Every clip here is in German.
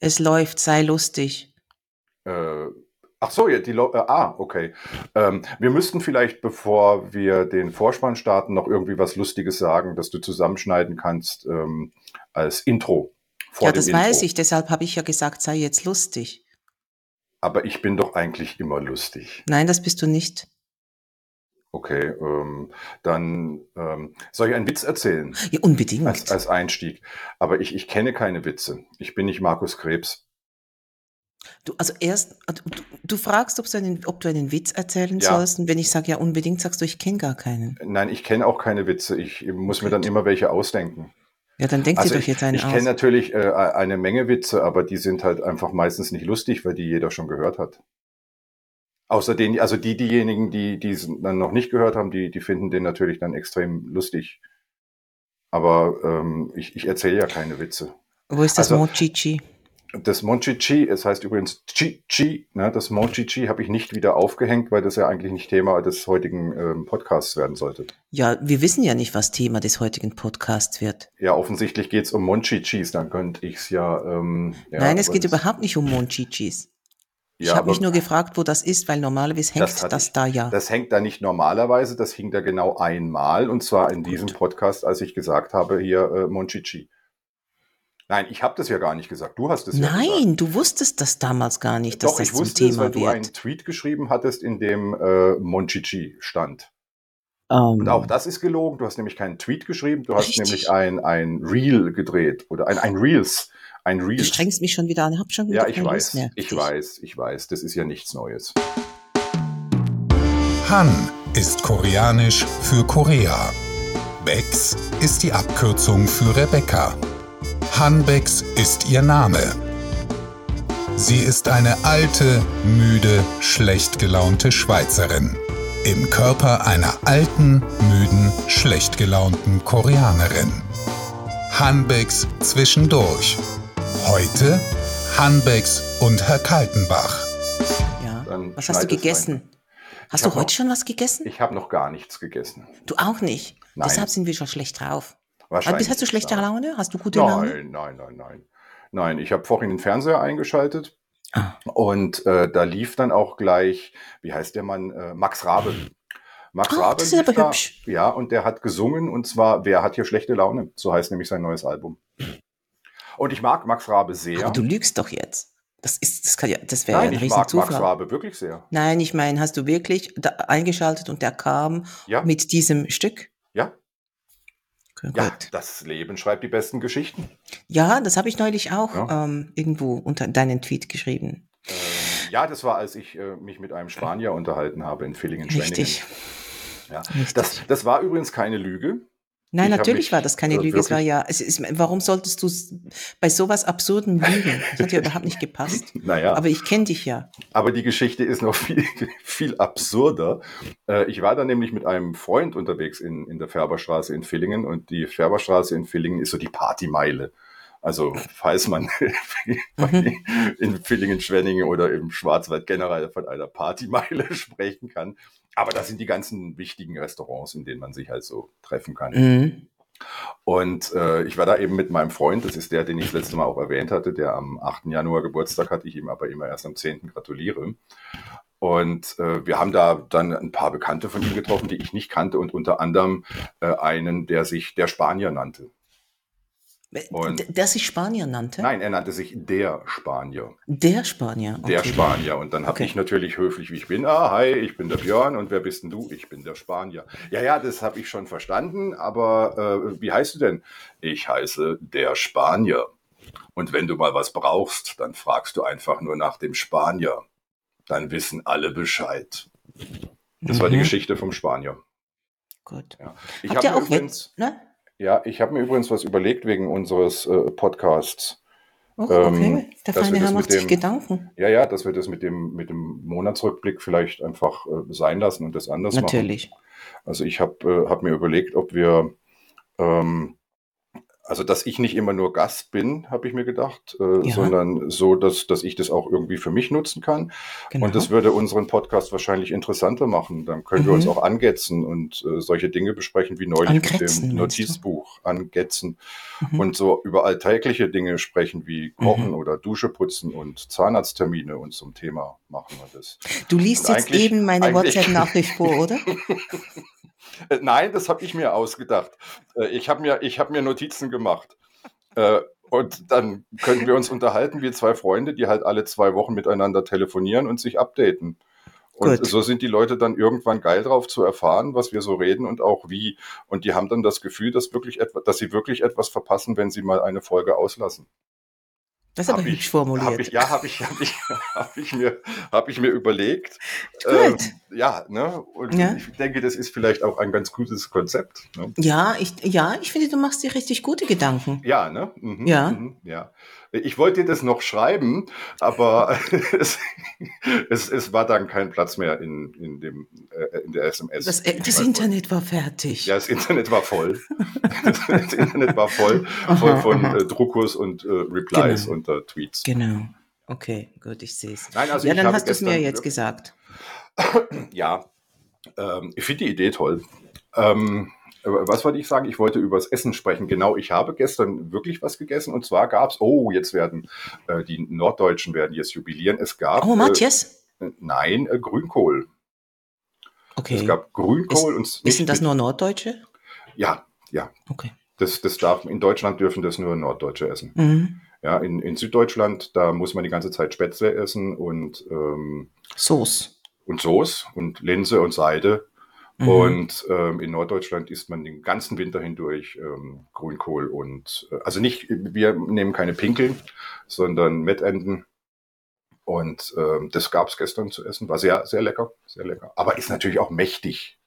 Es läuft, sei lustig. Äh, ach so, ja, die Lo äh, ah, okay. Ähm, wir müssten vielleicht, bevor wir den Vorspann starten, noch irgendwie was Lustiges sagen, dass du zusammenschneiden kannst ähm, als Intro. ja, das weiß ich, deshalb habe ich ja gesagt, sei jetzt lustig. Aber ich bin doch eigentlich immer lustig. Nein, das bist du nicht. Okay, ähm, dann ähm, soll ich einen Witz erzählen? Ja, unbedingt. Als, als Einstieg. Aber ich, ich kenne keine Witze. Ich bin nicht Markus Krebs. Du, also erst, du, du fragst, ob du, einen, ob du einen Witz erzählen ja. sollst. Und wenn ich sage, ja, unbedingt, sagst du, ich kenne gar keinen. Nein, ich kenne auch keine Witze. Ich muss Gut. mir dann immer welche ausdenken. Ja, dann denk also dir doch jetzt einen ich, ich aus. Ich kenne natürlich äh, eine Menge Witze, aber die sind halt einfach meistens nicht lustig, weil die jeder schon gehört hat. Außer den, also die, diejenigen, die, die es dann noch nicht gehört haben, die, die finden den natürlich dann extrem lustig. Aber ähm, ich, ich erzähle ja keine Witze. Wo ist das also, Mochichi? Das Monchichi, es heißt übrigens Chi-Chi, ne, das Monchichi habe ich nicht wieder aufgehängt, weil das ja eigentlich nicht Thema des heutigen ähm, Podcasts werden sollte. Ja, wir wissen ja nicht, was Thema des heutigen Podcasts wird. Ja, offensichtlich geht es um Monchichis, dann könnte ich es ja, ähm, ja. Nein, es geht überhaupt nicht um Monchichis. Ich ja, habe mich nur gefragt, wo das ist, weil normalerweise hängt das, das da ja. Das hängt da nicht normalerweise, das hing da genau einmal und zwar in Gut. diesem Podcast, als ich gesagt habe, hier äh, Monchichi. Nein, ich habe das ja gar nicht gesagt. Du hast es ja gesagt. Nein, du wusstest das damals gar nicht, dass Doch, das ich wusste zum Thema es, weil wird. du einen Tweet geschrieben hattest, in dem äh, Monchichi stand. Um. Und auch ähm. das ist gelogen. Du hast nämlich keinen Tweet geschrieben, du hast Richtig. nämlich ein, ein Reel gedreht oder ein, ein Reels ein Reel. Du strengst mich schon wieder an, hab schon wieder Ja, ich weiß, mehr. ich weiß, ich weiß, das ist ja nichts Neues. Han ist koreanisch für Korea. Bex ist die Abkürzung für Rebecca. Hanbex ist ihr Name. Sie ist eine alte, müde, schlecht gelaunte Schweizerin. Im Körper einer alten, müden, schlecht gelaunten Koreanerin. Hanbex zwischendurch Heute Hanbecks und Herr Kaltenbach. Ja. Dann was hast du gegessen? Rein. Hast ich du heute noch, schon was gegessen? Ich habe noch gar nichts gegessen. Du auch nicht? Nein. Deshalb sind wir schon schlecht drauf. Wahrscheinlich. Hast du schlechte Laune? Hast du gute nein, Laune? Nein, nein, nein, nein. Nein, ich habe vorhin den Fernseher eingeschaltet. Ah. Und äh, da lief dann auch gleich, wie heißt der Mann, äh, Max Rabe. Max oh, Rabe. Das ist aber da, hübsch. Ja, und der hat gesungen und zwar Wer hat hier schlechte Laune? So heißt nämlich sein neues Album. Und ich mag Max Rabe sehr. Aber du lügst doch jetzt. Das ist, das kann ja, das wäre ja ein ich mag Zufall. Max Rabe wirklich sehr. Nein, ich meine, hast du wirklich eingeschaltet und der kam ja. mit diesem Stück? Ja. Okay, ja, das Leben schreibt die besten Geschichten. Ja, das habe ich neulich auch ja. ähm, irgendwo unter deinen Tweet geschrieben. Ähm, ja, das war, als ich äh, mich mit einem Spanier unterhalten habe in Villingen-Schwenningen. Richtig. Ja. Richtig. Das, das war übrigens keine Lüge. Nein, ich natürlich war das keine Lüge. Es war ja, es ist, warum solltest du bei sowas absurden lügen? Das hat ja überhaupt nicht gepasst. naja. Aber ich kenne dich ja. Aber die Geschichte ist noch viel, viel absurder. Äh, ich war da nämlich mit einem Freund unterwegs in, in der Färberstraße in Villingen und die Färberstraße in Villingen ist so die Partymeile. Also falls man mhm. in Villingen-Schwenningen oder im Schwarzwald generell von einer Partymeile sprechen kann. Aber das sind die ganzen wichtigen Restaurants, in denen man sich halt so treffen kann. Mhm. Und äh, ich war da eben mit meinem Freund, das ist der, den ich das letzte Mal auch erwähnt hatte, der am 8. Januar Geburtstag hat, ich ihm aber immer erst am 10. gratuliere. Und äh, wir haben da dann ein paar Bekannte von ihm getroffen, die ich nicht kannte und unter anderem äh, einen, der sich der Spanier nannte. Und der sich Spanier nannte? Nein, er nannte sich der Spanier. Der Spanier. Okay. Der Spanier. Und dann habe okay. ich natürlich höflich, wie ich bin, ah, hi, ich bin der Björn und wer bist denn du? Ich bin der Spanier. Ja, ja, das habe ich schon verstanden, aber äh, wie heißt du denn? Ich heiße der Spanier. Und wenn du mal was brauchst, dann fragst du einfach nur nach dem Spanier. Dann wissen alle Bescheid. Das mhm. war die mhm. Geschichte vom Spanier. Gut. Ja. Ich auch übrigens, ne? Ja, ich habe mir übrigens was überlegt wegen unseres äh, Podcasts. Oh, okay, ähm, der feine Herr macht dem, sich Gedanken. Ja, ja, dass wir das mit dem, mit dem Monatsrückblick vielleicht einfach äh, sein lassen und das anders Natürlich. machen. Also ich habe äh, hab mir überlegt, ob wir ähm, also dass ich nicht immer nur Gast bin, habe ich mir gedacht, äh, ja. sondern so, dass, dass ich das auch irgendwie für mich nutzen kann. Genau. Und das würde unseren Podcast wahrscheinlich interessanter machen. Dann können mhm. wir uns mhm. auch angetzen und äh, solche Dinge besprechen wie neulich Angrätzen, mit dem Notizbuch angetzen mhm. und so über alltägliche Dinge sprechen wie Kochen mhm. oder Dusche putzen und Zahnarzttermine und zum Thema machen wir das. Du liest und jetzt eben meine WhatsApp-Nachricht vor, oder? Äh, nein, das habe ich mir ausgedacht. Äh, ich habe mir, hab mir Notizen gemacht. Äh, und dann können wir uns unterhalten wie zwei Freunde, die halt alle zwei Wochen miteinander telefonieren und sich updaten. Und Gut. so sind die Leute dann irgendwann geil drauf zu erfahren, was wir so reden und auch wie. Und die haben dann das Gefühl, dass, wirklich etwa, dass sie wirklich etwas verpassen, wenn sie mal eine Folge auslassen. Das ist aber hübsch formuliert. Hab ich, ja, habe ich, hab ich, hab ich, mir, hab ich mir überlegt. Ähm, ja, ne? Und ja. ich denke, das ist vielleicht auch ein ganz gutes Konzept. Ne? Ja, ich, ja, ich finde, du machst dir richtig gute Gedanken. Ja, ne? Mhm, ja. Mhm, ja. Ich wollte dir das noch schreiben, aber es, es, es, war dann kein Platz mehr in, in, dem, äh, in der SMS. Das, äh, das Internet war fertig. Ja, das Internet war voll. das Internet war voll, voll aha, von aha. Äh, Druckos und äh, Replies genau. unter Tweets. Genau. Okay, gut, ich sehe es. Also ja, dann hast du es mir jetzt gesagt. ja, ähm, ich finde die Idee toll. Ähm, was wollte ich sagen? Ich wollte über das Essen sprechen. Genau, ich habe gestern wirklich was gegessen und zwar gab es, oh, jetzt werden äh, die Norddeutschen werden jetzt jubilieren. Es gab. Oh, Matthias? Äh, nein, äh, Grünkohl. Okay. Es gab Grünkohl ist, und. Ist das nur Norddeutsche? Ja, ja. Okay. Das, das darf, in Deutschland dürfen das nur Norddeutsche essen. Mhm. Ja, in, in Süddeutschland, da muss man die ganze Zeit Spätzle essen und ähm, Soße. Und Soße und Linse und Seide. Mhm. Und ähm, in Norddeutschland isst man den ganzen Winter hindurch ähm, Grünkohl und äh, also nicht, wir nehmen keine Pinkeln, sondern Mettenden. Und ähm, das gab es gestern zu essen. War sehr, sehr lecker, sehr lecker. Aber ist natürlich auch mächtig.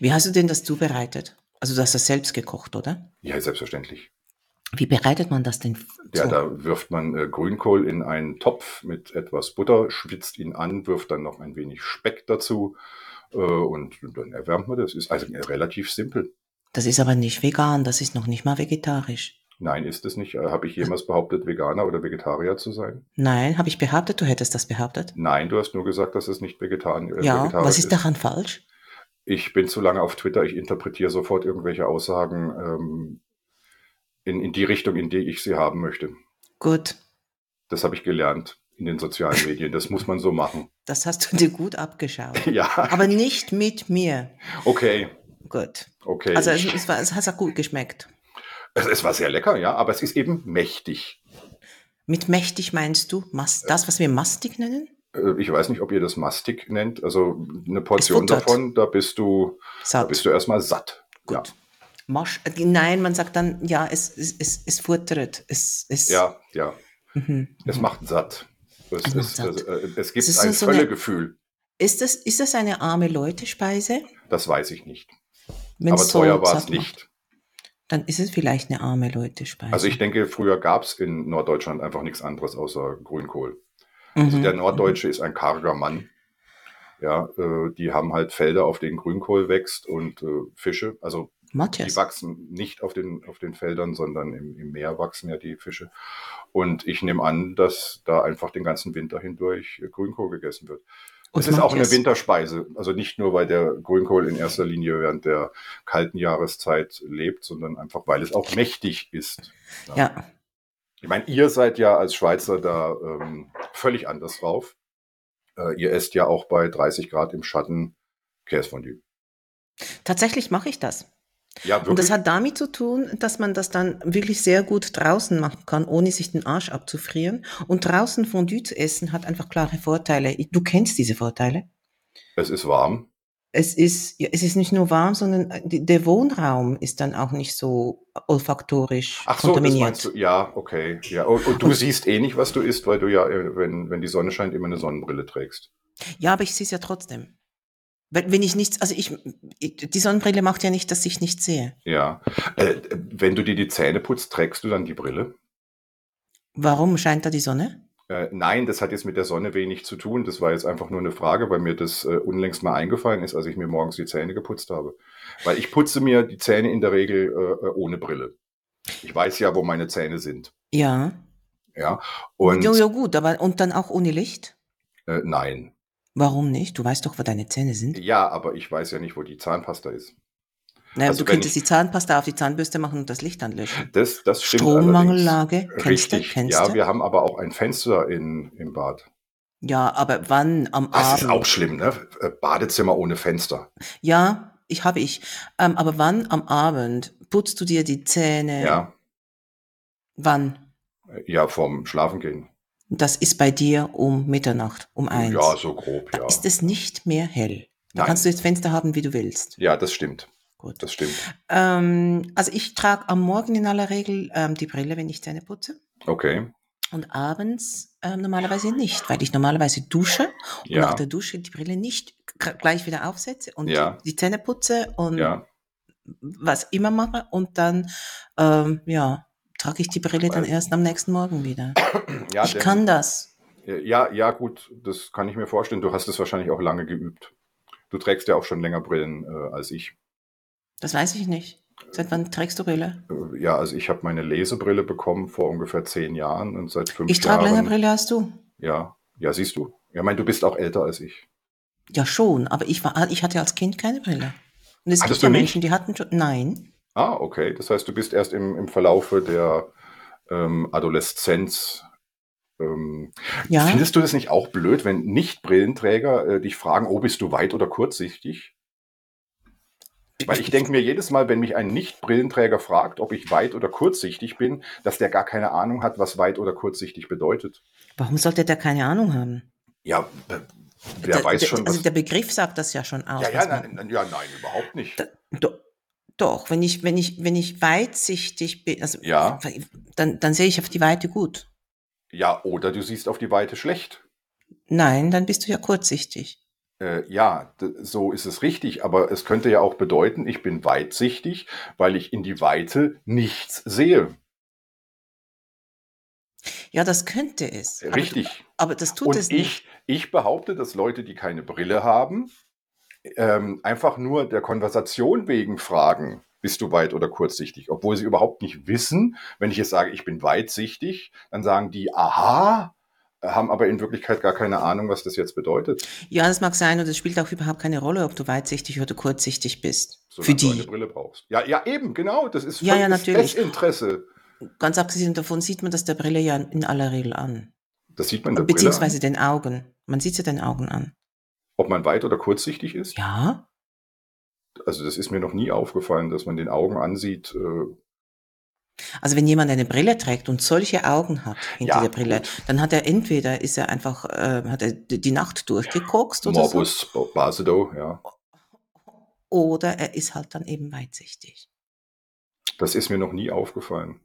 Wie hast du denn das zubereitet? Also du hast das selbst gekocht, oder? Ja, selbstverständlich. Wie bereitet man das denn? Ja, da wirft man äh, Grünkohl in einen Topf mit etwas Butter, schwitzt ihn an, wirft dann noch ein wenig Speck dazu und dann erwärmt man das. Ist also relativ simpel. Das ist aber nicht vegan, das ist noch nicht mal vegetarisch. Nein, ist es nicht. Äh, habe ich jemals behauptet, Veganer oder Vegetarier zu sein? Nein, habe ich behauptet, du hättest das behauptet? Nein, du hast nur gesagt, dass es nicht vegetan, äh, ja, vegetarisch was ist. Ja, was ist daran falsch? Ich bin zu lange auf Twitter, ich interpretiere sofort irgendwelche Aussagen ähm, in, in die Richtung, in die ich sie haben möchte. Gut. Das habe ich gelernt in den sozialen Medien. Das muss man so machen. Das hast du dir gut abgeschaut. ja. Aber nicht mit mir. Okay. Gut. Okay. Also es, es, war, es hat auch gut geschmeckt. Es, es, war sehr lecker, ja, aber es ist eben mächtig. Mit mächtig meinst du das, was wir mastig nennen? Äh, ich weiß nicht, ob ihr das mastig nennt. Also eine Portion davon, da bist du, satt. da bist du erstmal satt. Gut. Ja. Masch, äh, nein, man sagt dann, ja, es, es, es, es futtert. Es, es, ja, ja. Mhm. Es macht satt. Es, es, es, satt. Äh, es gibt ein so Völlegefühl. Ist das, ist das eine arme Leute-Speise? Das weiß ich nicht. Wenn's Aber teuer war es nicht. Dann ist es vielleicht eine arme Leute-Speise. Also ich denke, früher gab es in Norddeutschland einfach nichts anderes außer Grünkohl. Also mhm. der Norddeutsche ist ein karger Mann. Ja, äh, die haben halt Felder, auf denen Grünkohl wächst und äh, Fische. Also Matthias. Die wachsen nicht auf den, auf den Feldern, sondern im, im Meer wachsen ja die Fische. Und ich nehme an, dass da einfach den ganzen Winter hindurch Grünkohl gegessen wird. es ist auch eine Winterspeise. Also nicht nur, weil der Grünkohl in erster Linie während der kalten Jahreszeit lebt, sondern einfach, weil es auch mächtig ist. Ja. ja. Ich meine, ihr seid ja als Schweizer da ähm, völlig anders drauf. Äh, ihr esst ja auch bei 30 Grad im Schatten Käsefondue. Tatsächlich mache ich das. Ja, und das hat damit zu tun, dass man das dann wirklich sehr gut draußen machen kann, ohne sich den Arsch abzufrieren. Und draußen Fondue zu essen hat einfach klare Vorteile. Du kennst diese Vorteile? Es ist warm. Es ist, ja, es ist nicht nur warm, sondern äh, der Wohnraum ist dann auch nicht so olfaktorisch Ach so, kontaminiert. Du, ja, okay. Ja, und, und du und, siehst eh nicht, was du isst, weil du ja, äh, wenn, wenn die Sonne scheint, immer eine Sonnenbrille trägst. Ja, aber ich sehe es ja trotzdem. Wenn ich nichts, also ich, die Sonnenbrille macht ja nicht, dass ich nichts sehe. Ja. Äh, wenn du dir die Zähne putzt, trägst du dann die Brille? Warum scheint da die Sonne? Äh, nein, das hat jetzt mit der Sonne wenig zu tun. Das war jetzt einfach nur eine Frage, weil mir das äh, unlängst mal eingefallen ist, als ich mir morgens die Zähne geputzt habe. Weil ich putze mir die Zähne in der Regel äh, äh ohne Brille. Ich weiß ja, wo meine Zähne sind. Ja. Ja. Und ja, ja, gut, aber und dann auch ohne Licht? äh, nein. Warum nicht? Du weißt doch, wo deine Zähne sind. Ja, aber ich weiß ja nicht, wo die Zahnpasta ist. Naja, Also du könntest die Zahnpasta auf die Zahnbürste machen und das Licht anlöschen. Das, das stimmt. Strommangellage, kennst du? Kennst ja, wir haben aber auch ein Fenster in, im Bad. Ja, aber wann am Das ist Abend? auch schlimm, ne? Äh, Badezimmer ohne Fenster. Ja, ich habe ich. Ähm, aber wann am Abend putzt du dir die Zähne? Ja, Wann? ja, vorm Schlafengehen. Das ist bei dir um Mitternacht, um eins. Ja, so grob, Da ja. ist es nicht mehr hell. Da Nein. kannst du jetzt Fenster haben, wie du willst. Ja, das stimmt. Gut. Das stimmt. Ähm, also ich trage am Morgen in aller Regel ähm, die Brille, wenn ich Zähne putze. Okay. Und abends ähm, normalerweise nicht, weil ich normalerweise dusche und Ja. nach der Dusche die Brille nicht gleich wieder aufsetze und Ja. die Zähne putze und Ja. was immer mache und dann ähm, ja trage ich die Brille dann erst am nächsten Morgen wieder. ja ich denn- kann das. Ja, ja, gut, das kann ich mir vorstellen. Du hast es wahrscheinlich auch lange geübt. Du trägst ja auch schon länger Brillen äh, als ich. Das weiß ich nicht. Seit wann trägst du Brille? Äh, ja, also ich habe meine Lesebrille bekommen vor ungefähr zehn Jahren und seit fünf Ich trage Jahren. länger Brille als du. Ja, ja, siehst du. Ja, ich meine, du bist auch älter als ich. Ja schon, aber ich war, ich hatte als Kind keine Brille. Und es Hattest gibt ja? Menschen, die hatten schon. Nein. Ah, okay. Das heißt, du bist erst im, im Verlaufe der ähm, Adoleszenz. Ähm, Ja. Findest du das nicht auch blöd, wenn Nicht-Brillenträger äh, dich fragen, oh, bist du weit oder kurzsichtig? Weil ich denke mir jedes Mal, wenn mich ein Nicht-Brillenträger fragt, ob ich weit oder kurzsichtig bin, dass der gar keine Ahnung hat, was weit oder kurzsichtig bedeutet. Warum sollte der keine Ahnung haben? Ja, wer Der- weiß der, schon, Also was. der Begriff sagt das ja schon aus. ja, ja, nein, ja, nein, überhaupt nicht. Da, doch, wenn ich, wenn ich, wenn ich weitsichtig bin, also Ja. dann, dann sehe ich auf die Weite gut. Ja, oder du siehst auf die Weite schlecht. Nein, dann bist du ja kurzsichtig. Äh, ja, so ist es richtig, aber es könnte ja auch bedeuten, ich bin weitsichtig, weil ich in die Weite nichts sehe. Ja, das könnte es. Aber Richtig. Aber, das tut Und es nicht. ich, ich behaupte, dass Leute, die keine Brille haben, ähm, einfach nur der Konversation wegen fragen, bist du weit oder kurzsichtig, obwohl sie überhaupt nicht wissen, wenn ich jetzt sage, ich bin weitsichtig, dann sagen die, aha, haben aber in Wirklichkeit gar keine Ahnung, was das jetzt bedeutet. Ja, das mag sein und es spielt auch überhaupt keine Rolle, ob du weitsichtig oder kurzsichtig bist. solange Für du eine die. Brille brauchst. Ja, ja, eben, genau. Das ist Ja, ja, natürlich. Desinteresse. Ganz abgesehen davon sieht man das der Brille ja in aller Regel an. Das sieht man der Brille Beziehungsweise an, den Augen. Man sieht ja den Augen an. Ob man weit oder kurzsichtig ist. Ja? Also das ist mir noch nie aufgefallen, dass man den Augen ansieht. Äh, Also wenn jemand eine Brille trägt und solche Augen hat hinter Ja, der Brille, gut. dann hat er entweder ist er einfach äh, hat er die Nacht durchgekokst oder Morbus Basedow, ja. so, oder er ist halt dann eben weitsichtig. Das ist mir noch nie aufgefallen.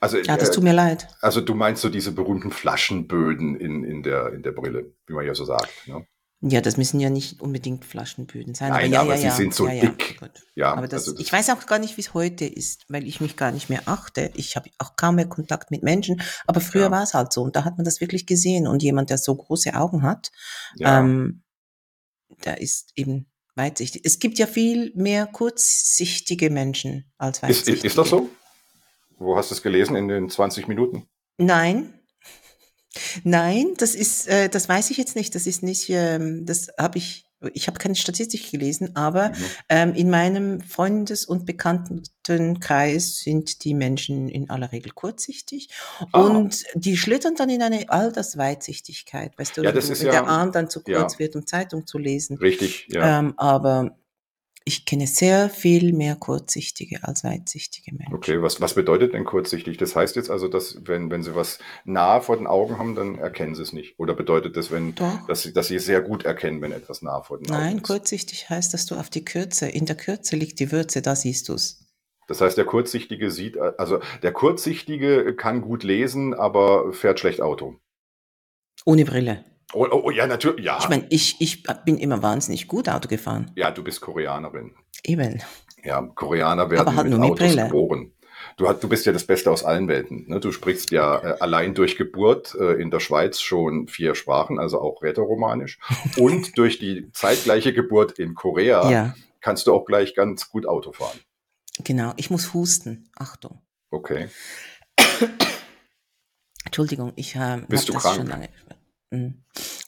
Also, Ja, das äh, tut mir leid. also du meinst so diese berühmten Flaschenböden in, in, der, in der Brille, wie man ja so sagt. Ne? Ja, das müssen ja nicht unbedingt Flaschenböden sein. Nein, aber ja, aber ja, sie ja, sind so dick. gut. Ja, Aber das, also das- ich weiß auch gar nicht, wie es heute ist, weil ich mich gar nicht mehr achte. Ich habe auch kaum mehr Kontakt mit Menschen. Aber früher war es halt so und da hat man das wirklich gesehen. Und jemand, der so große Augen hat, ähm, der ist eben weitsichtig. Es gibt ja viel mehr kurzsichtige Menschen als ist, weitsichtige. ist, ist das so? Wo hast du es gelesen? In den 20 Minuten? Nein. Nein, das ist, äh, das weiß ich jetzt nicht. Das ist nicht, ähm, das habe ich, ich habe keine Statistik gelesen, aber Mhm. ähm, in meinem Freundes- und Bekanntenkreis sind die Menschen in aller Regel kurzsichtig Ah. und die schlittern dann in eine Altersweitsichtigkeit, weißt du, Ja, das wenn ist der ja- Arm dann zu ja. kurz wird, um Zeitung zu lesen. Richtig, ja. Ähm, aber ich kenne sehr viel mehr kurzsichtige als weitsichtige Menschen. Okay, was, was bedeutet denn kurzsichtig? Das heißt jetzt also, dass wenn, wenn sie was nah vor den Augen haben, dann erkennen sie es nicht. Oder bedeutet das, wenn, Doch. dass sie, dass sie sehr gut erkennen, wenn etwas nah vor den Augen Nein, ist? kurzsichtig heißt, dass du auf die Kürze, in der Kürze liegt die Würze, da siehst du's. Das heißt, der Kurzsichtige sieht, also der Kurzsichtige kann gut lesen, aber fährt schlecht Auto. Ohne Brille. Oh, oh, oh ja, natürlich, ja. Ich meine, ich, ich bin immer wahnsinnig gut Auto gefahren. ja, du bist Koreanerin. Eben. Ja, Koreaner werden Aber halt mit nur Autos Brille. geboren. Du, hast, du bist ja das Beste aus allen Welten. Ne? Du sprichst ja äh, allein durch Geburt äh, in der Schweiz schon vier Sprachen, also auch Rätoromanisch. Und durch die zeitgleiche Geburt in Korea Ja. kannst du auch gleich ganz gut Auto fahren. Genau, ich muss husten. Achtung. Okay. Entschuldigung, ich äh, habe Bist du das krank? schon lange. Mhm.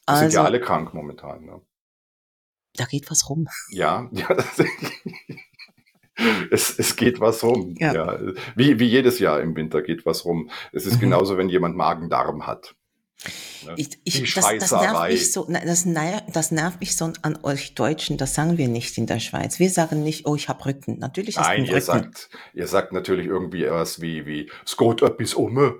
Wir sind ja Also, alle krank momentan. Ne? da geht was rum. Ja, ja das, es, es geht was rum. Ja. Ja. Wie, wie jedes Jahr im Winter geht was rum. Es ist Mhm. genauso, wenn jemand Magen-Darm hat. Ne? Ich, ich, das, das nervt mich so, das, das nervt mich so an euch Deutschen, das sagen wir nicht in der Schweiz. Wir sagen nicht, oh, ich habe Rücken. Natürlich du Nein, ihr Rücken. sagt, ihr sagt natürlich irgendwie was wie, wie, es geht etwas um.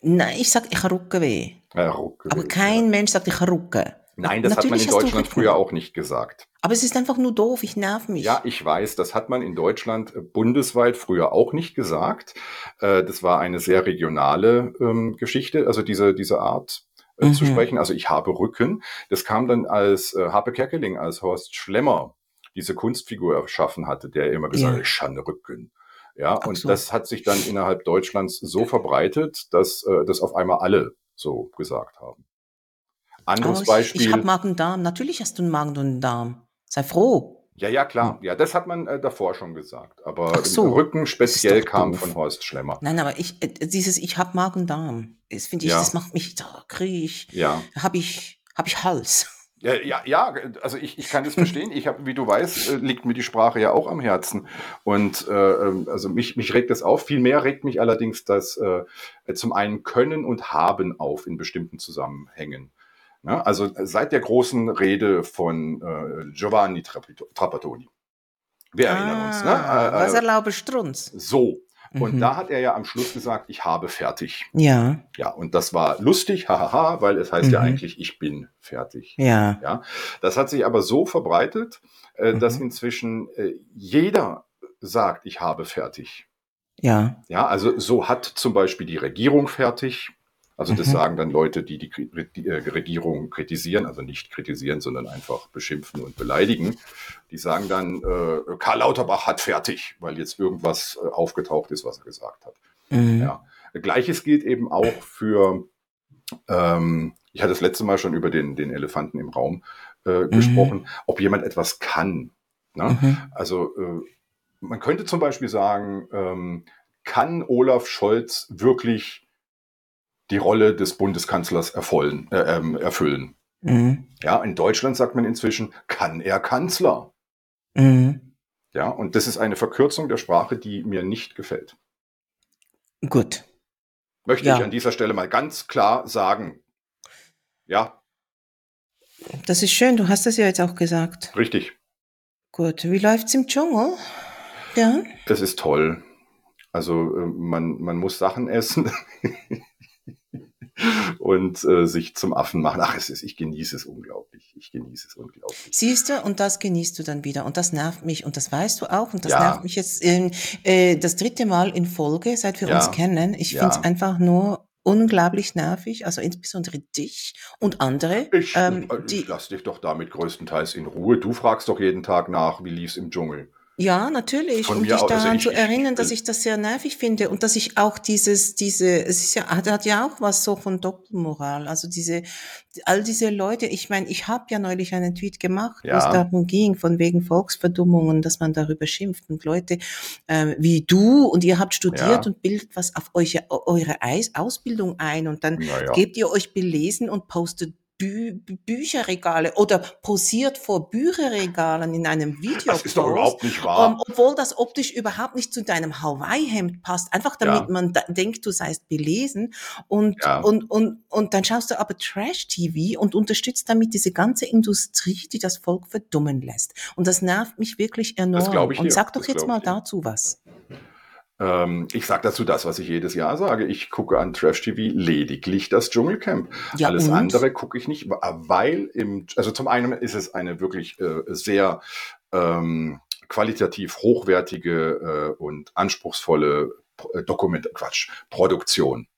Nein, ich sag, ich habe Rückenweh. Ja, Ruck, Aber kein Mensch sagt, ich habe Rücken. Nein, das hat man Natürlich in Deutschland früher auch nicht gesagt. Aber es ist einfach nur doof, ich nerv mich. Ja, ich weiß, das hat man in Deutschland äh, bundesweit früher auch nicht gesagt. Äh, Das war eine sehr regionale ähm, Geschichte, also diese, diese Art äh, zu Mhm. sprechen. Also ich habe Rücken. Das kam dann als Harpe Kerkeling, als Horst Schlemmer diese Kunstfigur erschaffen hatte, der immer gesagt Ja. hat, ich schande Rücken. Ja, Ach und das hat sich dann innerhalb Deutschlands so verbreitet, dass äh, das auf einmal alle so gesagt haben. Anderes Aber ich, Beispiel. ich habe Magen-Darm. Natürlich hast du einen Magen und einen Darm. Sei froh. Ja, ja, klar. Ja, das hat man äh, davor schon gesagt. Aber so. Rücken speziell kam doof. von Horst Schlemmer. Nein, aber ich, äh, dieses, ich habe Magen-Darm. Das finde ich, Ja. das macht mich, da kriege ich, Ja. habe ich, habe ich Hals. Ja, ja, ja, also ich, ich kann das verstehen. Ich habe, wie du weißt, äh, liegt mir die Sprache ja auch am Herzen. Und äh, ähm, also mich, mich regt das auf. Viel mehr regt mich allerdings das äh, zum einen Können und Haben auf in bestimmten Zusammenhängen. Ne? Also seit der großen Rede von äh, Giovanni Trapattoni. Wir erinnern uns. Ne? Ah, Äh, was äh, erlaube Strunz? so. Und Mhm. da hat er ja am Schluss gesagt, ich habe fertig. Ja, Ja, und das war lustig, hahaha, weil es heißt ja Mhm. eigentlich, ich bin fertig. ja. Ja, das hat sich aber so verbreitet, äh, dass Mhm. inzwischen äh, jeder sagt, ich habe fertig. Ja, Ja, also so hat zum Beispiel die Regierung fertig. Also das Mhm. sagen dann Leute, die die, die äh, Regierung kritisieren, also nicht kritisieren, sondern einfach beschimpfen und beleidigen. Die sagen dann, äh, Karl Lauterbach hat fertig, weil jetzt irgendwas äh, aufgetaucht ist, was er gesagt hat. mhm. Ja. Gleiches gilt eben auch für, ähm, ich hatte das letzte Mal schon über den, den Elefanten im Raum äh, gesprochen, ob jemand etwas kann. Ne? Mhm. Also äh, man könnte zum Beispiel sagen, ähm, kann Olaf Scholz wirklich die Rolle des Bundeskanzlers erfüllen? Äh, ähm, erfüllen? Mhm. Ja, in Deutschland sagt man inzwischen, kann er Kanzler? Mhm. Ja, und das ist eine Verkürzung der Sprache, die mir nicht gefällt. Gut. Möchte Ja. ich an dieser Stelle mal ganz klar sagen. Ja, Das ist schön, du hast das ja jetzt auch gesagt. richtig. Gut, wie läuft's im Dschungel? Ja. Es ist toll. Also äh, man, man muss Sachen essen und äh, sich zum Affen machen. Ach, es ist, ich genieße es unglaublich. Ich genieße es unglaublich. Siehst du, und das genießt du dann wieder. Und das nervt mich. Und das weißt du auch. Und das Ja. nervt mich jetzt in, äh, das dritte Mal in Folge, seit wir Ja. uns kennen. Ich Ja. find's einfach nur unglaublich nervig. Also insbesondere dich und andere. Ich, ähm, äh, ich lass dich doch damit größtenteils in Ruhe. Du fragst doch jeden Tag nach, wie lief's im Dschungel. Ja, natürlich. Von um dich also daran ich- zu erinnern, dass ich das sehr nervig finde und dass ich auch dieses, diese, es ist ja, hat, hat ja auch was so von Doppelmoral. Also diese, all diese Leute, ich meine, ich habe ja neulich einen Tweet gemacht, wo es Ja. darum ging, von wegen Volksverdummungen, dass man darüber schimpft und Leute ähm, wie du und ihr habt studiert Ja. und bildet was auf euch, eure Ausbildung ein und dann Naja. gebt ihr euch belesen und postet Bü Bü- Bücherregale oder posiert vor Bücherregalen in einem Video. Das ist doch überhaupt nicht wahr. Um, obwohl das optisch überhaupt nicht zu deinem Hawaii-Hemd passt, einfach damit Ja. man da denkt, du seist belesen und, Ja. und, und, und dann schaust du aber Trash-TV und unterstützt damit diese ganze Industrie, die das Volk verdummen lässt. Und das nervt mich wirklich enorm. glaub ich und sag doch Das jetzt mal dir. dazu was. Ähm, ich sage dazu das, was ich jedes Jahr sage. Ich gucke an Trash TV lediglich das Dschungelcamp. Ja, Alles und? andere gucke ich nicht, weil im, also zum einen ist es eine wirklich äh, sehr ähm, qualitativ hochwertige äh, und anspruchsvolle äh, Dokument, Quatsch, Produktion.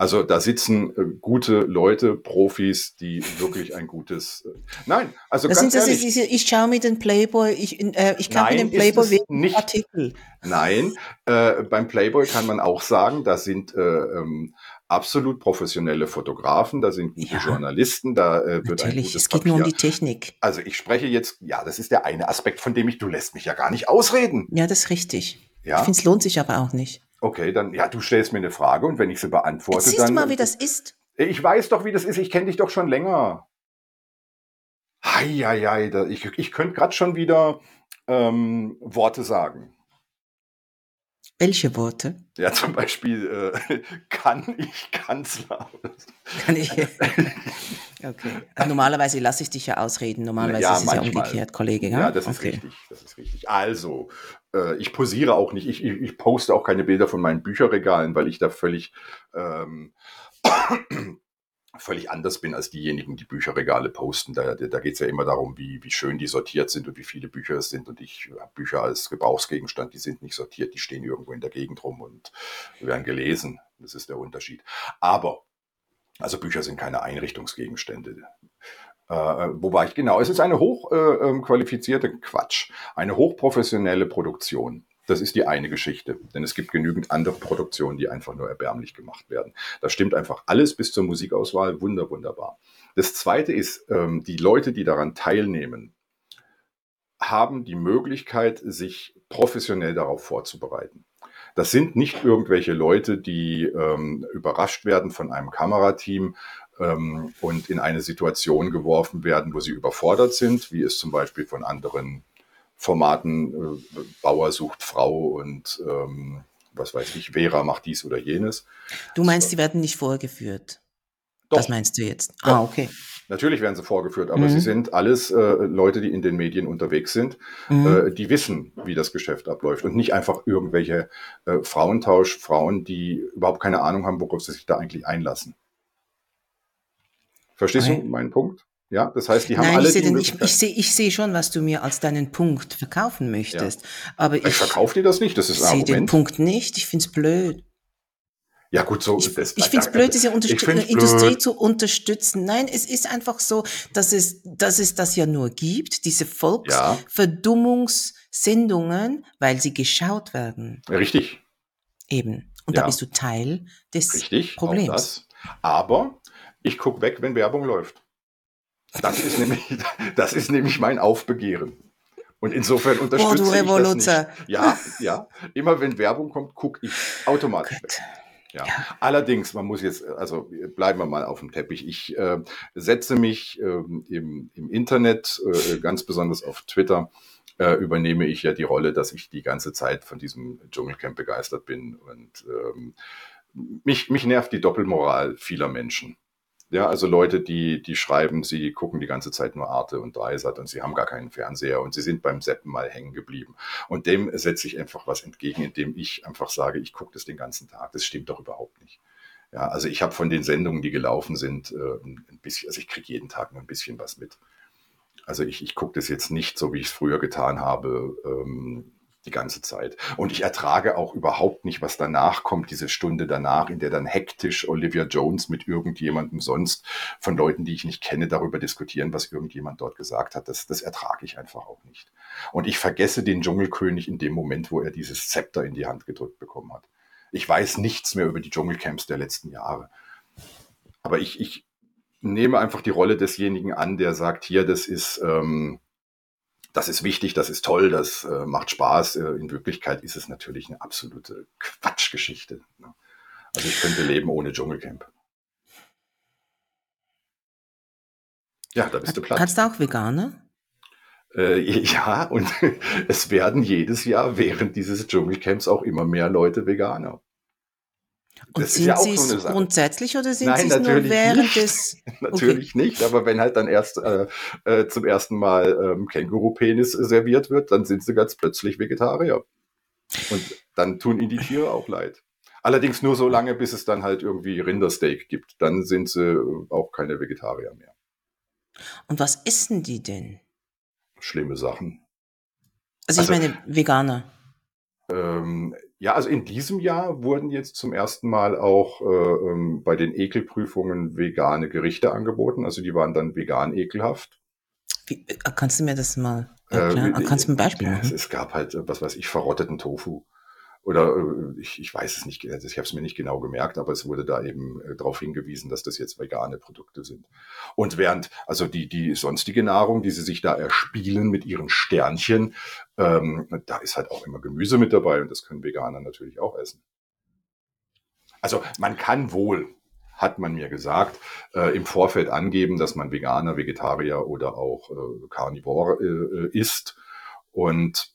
Also da sitzen äh, gute Leute, Profis, die wirklich ein gutes. Äh, nein, also Das ganz sind das ehrlich, diese, ich schaue mir den Playboy, ich, äh, ich mir Nein, den Playboy ist wegen nicht. Artikel. Nein, äh, beim Playboy kann man auch sagen, da sind äh, ähm, absolut professionelle Fotografen, da sind gute Ja. Journalisten, da äh, wird ein Natürlich, gutes es geht nur um Papier. die Technik. Also ich spreche jetzt, ja, das ist der eine Aspekt, von dem ich, du lässt mich ja gar nicht ausreden. Ja, das ist richtig. Ja. Ich finde, es lohnt sich aber auch nicht. Okay, dann, ja, du stellst mir eine Frage und wenn ich sie beantworte, siehst dann. du mal, wie das ist. Ich weiß doch, wie das ist. Ich kenne dich doch schon länger. Heieiei, ich, ich könnte gerade schon wieder ähm, Worte sagen. Welche Worte Ja, zum Beispiel äh, kann ich Kanzler. kann ich? okay. Also normalerweise lasse ich dich ja ausreden. Normalerweise Ja, ist es ja manchmal. umgekehrt, Kollege. Ja, Ja, das ist okay. richtig. Das ist richtig. Also, äh, ich posiere auch nicht. Ich, ich, ich poste auch keine Bilder von meinen Bücherregalen, weil ich da völlig ähm, völlig anders bin als diejenigen, die Bücherregale posten. Da, da geht es ja immer darum, wie, wie schön die sortiert sind und wie viele Bücher es sind. Und ich habe Bücher als Gebrauchsgegenstand, die sind nicht sortiert, die stehen irgendwo in der Gegend rum und werden gelesen. Das ist der Unterschied. Aber, also Bücher sind keine Einrichtungsgegenstände. Äh, wobei ich genau, es ist eine hochqualifizierte äh, ähm, Quatsch, eine hochprofessionelle Produktion. Das ist die eine Geschichte, denn es gibt genügend andere Produktionen, die einfach nur erbärmlich gemacht werden. Da stimmt einfach alles bis zur Musikauswahl wunder wunderbar. Das zweite ist, ähm, die Leute, die daran teilnehmen, haben die Möglichkeit, sich professionell darauf vorzubereiten. Das sind nicht irgendwelche Leute, die ähm, überrascht werden von einem Kamerateam ähm, und in eine Situation geworfen werden, wo sie überfordert sind, wie es zum Beispiel von anderen Formaten äh, Bauer sucht Frau und ähm, was weiß ich, Vera macht dies oder jenes. Du meinst, die werden nicht vorgeführt. Doch. Das meinst du jetzt? Doch. Ah, okay. Natürlich werden sie vorgeführt, aber Mhm. sie sind alles äh, Leute, die in den Medien unterwegs sind, Mhm. äh, die wissen, wie das Geschäft abläuft und nicht einfach irgendwelche äh, Frauentausch-Frauen, die überhaupt keine Ahnung haben, worauf sie sich da eigentlich einlassen. Verstehst Okay. du meinen Punkt? Ja, das heißt, die haben Nein, alle ich sehe, die den, ich, Möglichkeit. ich, sehe, ich sehe schon, was du mir als deinen Punkt verkaufen möchtest. Aber ich, ich verkaufe dir das nicht, das ist ich ein sehe den Argument. Punkt nicht. Ich finde es blöd. Ja gut, so Ich, das- ich finde es blöd, diese Ich find's Industrie blöd. zu unterstützen. Nein, es ist einfach so, dass es, dass es das ja nur gibt, diese Volksverdummungssendungen, weil sie geschaut werden. Richtig, Eben. Und Ja. da bist du Teil des richtig, Problems. Aber ich gucke weg, wenn Werbung läuft. Das ist nämlich, das ist nämlich mein Aufbegehren. Und insofern Boah, unterstütze du ich das Revoluzer. nicht. Ja, ja. Immer wenn Werbung kommt, gucke ich automatisch weg. Ja. Ja. Allerdings, man muss jetzt, also bleiben wir mal auf dem Teppich. Ich äh, setze mich ähm, im, im Internet, äh, ganz besonders auf Twitter, äh, übernehme ich ja die Rolle, dass ich die ganze Zeit von diesem Dschungelcamp begeistert bin. Und ähm, mich, mich nervt die Doppelmoral vieler Menschen. Ja, also Leute, die, die schreiben, sie gucken die ganze Zeit nur Arte und Dreisat und sie haben gar keinen Fernseher und sie sind beim Seppen mal hängen geblieben. Und dem setze ich einfach was entgegen, indem ich einfach sage, ich gucke das den ganzen Tag. Das stimmt doch überhaupt nicht. Ja, also ich habe von den Sendungen, die gelaufen sind, äh, ein bisschen, also ich kriege jeden Tag nur ein bisschen was mit. Also ich, ich gucke das jetzt nicht so, wie ich es früher getan habe, ähm, die ganze Zeit. Und ich ertrage auch überhaupt nicht, was danach kommt, diese Stunde danach, in der dann hektisch Olivia Jones mit irgendjemandem sonst von Leuten, die ich nicht kenne, darüber diskutieren, was irgendjemand dort gesagt hat. Das, das ertrage ich einfach auch nicht. Und ich vergesse den Dschungelkönig in dem Moment, wo er dieses Zepter in die Hand gedrückt bekommen hat. Ich weiß nichts mehr über die Dschungelcamps der letzten Jahre. Aber ich, ich nehme einfach die Rolle desjenigen an, der sagt, hier, das ist, ähm, das ist wichtig, das ist toll, das äh, macht Spaß. Äh, in Wirklichkeit ist es natürlich eine absolute Quatschgeschichte. Ne? Also ich könnte leben ohne Dschungelcamp. Ja, da bist du platt. Hast du auch Veganer? Äh, ja, und es werden jedes Jahr während dieses Dschungelcamps auch immer mehr Leute Veganer. Und Das sind ja sie so es grundsätzlich oder sind sie es nur während nicht. des... Natürlich nicht, aber wenn halt dann erst äh, äh, zum ersten Mal ähm, Känguru-Penis serviert wird, dann sind sie ganz plötzlich Vegetarier. Und dann tun ihnen die Tiere auch leid. Allerdings nur so lange, bis es dann halt irgendwie Rindersteak gibt. Dann sind sie äh, auch keine Vegetarier mehr. Und was essen die denn? Schlimme Sachen. Also, ich Also- meine Veganer. Ähm, ja, also in diesem Jahr wurden jetzt zum ersten Mal auch äh, ähm, bei den Ekelprüfungen vegane Gerichte angeboten. Also die waren dann vegan ekelhaft. Wie, äh, kannst du mir das mal Äh, erklären? wie- kannst du mir ein Beispiel machen? es, es gab halt, äh, was weiß ich, verrotteten Tofu. Oder äh, ich, ich weiß es nicht, also ich habe es mir nicht genau gemerkt, aber es wurde da eben äh, darauf hingewiesen, dass das jetzt vegane Produkte sind. Und während, also die, die sonstige Nahrung, die sie sich da erspielen mit ihren Sternchen, ähm, da ist halt auch immer Gemüse mit dabei und das können Veganer natürlich auch essen. Also man kann wohl, hat man mir gesagt, äh, im Vorfeld angeben, dass man Veganer, Vegetarier oder auch äh, Carnivore äh, äh isst. Und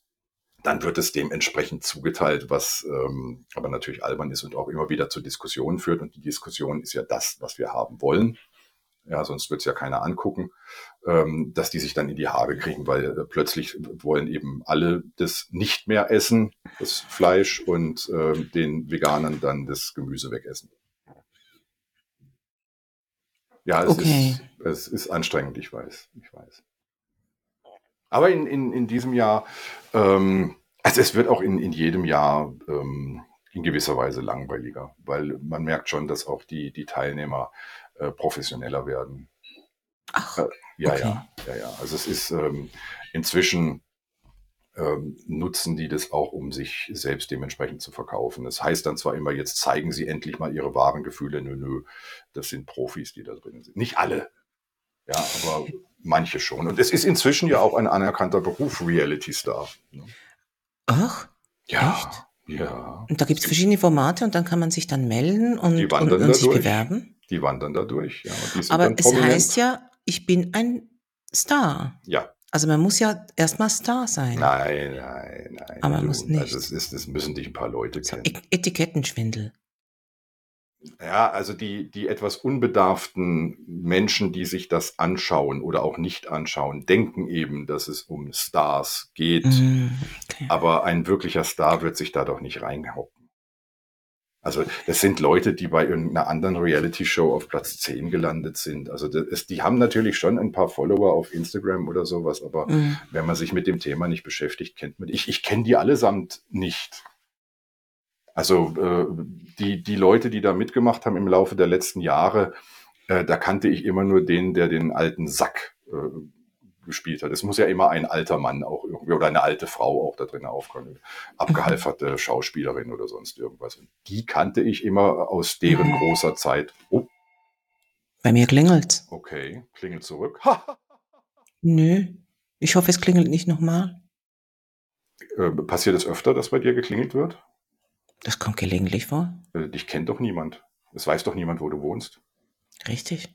dann wird es dementsprechend zugeteilt, was ähm, aber natürlich albern ist und auch immer wieder zu Diskussionen führt. Und die Diskussion ist ja das, was wir haben wollen. Ja, sonst wird es ja keiner angucken, ähm, dass die sich dann in die Haare kriegen, weil äh, plötzlich wollen eben alle das nicht mehr essen, das Fleisch, und äh, den Veganern dann das Gemüse wegessen. Ja, es, okay. ist, es ist anstrengend, ich weiß, ich weiß. Aber in, in, in diesem Jahr, ähm, also es wird auch in, in jedem Jahr ähm, in gewisser Weise langweiliger, weil man merkt schon, dass auch die, die Teilnehmer äh, professioneller werden. Ach, äh, ja, okay. ja, ja, ja. Also es ist ähm, inzwischen ähm, nutzen die das auch, um sich selbst dementsprechend zu verkaufen. Das heißt dann zwar immer, jetzt zeigen sie endlich mal ihre wahren Gefühle. Nö, nö, das sind Profis, die da drin sind. Nicht alle, ja, aber manche schon. Und es ist inzwischen ja auch ein anerkannter Beruf, Reality Star. Ne? Ach, ja. Echt? Ja. Und da gibt es verschiedene Formate und dann kann man sich dann melden und, und, und sich bewerben. Die wandern da durch, ja. Aber es heißt ja, ich bin ein Star. Ja. Also man muss ja erstmal Star sein. Nein, nein, nein. Aber man muss nicht. Also es, ist, es müssen dich ein paar Leute kennen. Etikettenschwindel. Ja, also die, die etwas unbedarften Menschen, die sich das anschauen oder auch nicht anschauen, denken eben, dass es um Stars geht. Mm, okay. Aber ein wirklicher Star wird sich da doch nicht reinhocken. Also das sind Leute, die bei irgendeiner anderen Reality-Show auf Platz 10 gelandet sind. Also ist, die haben natürlich schon ein paar Follower auf Instagram oder sowas, aber mm. wenn man sich mit dem Thema nicht beschäftigt, kennt man. Ich, ich kenne die allesamt nicht. Also äh, die, die Leute, die da mitgemacht haben im Laufe der letzten Jahre, äh, da kannte ich immer nur den, der den alten Sack äh, gespielt hat. Es muss ja immer ein alter Mann auch irgendwie oder eine alte Frau auch da drin aufkommen. Abgehalferte Schauspielerin oder sonst irgendwas. Und die kannte ich immer aus deren mhm. großer Zeit. Oh. Bei mir klingelt. Okay, klingelt zurück. Nö, ich hoffe, es klingelt nicht nochmal. Äh, passiert es öfter, dass bei dir geklingelt wird? Das kommt gelegentlich vor. Äh, dich kennt doch niemand. Es weiß doch niemand, wo du wohnst. Richtig.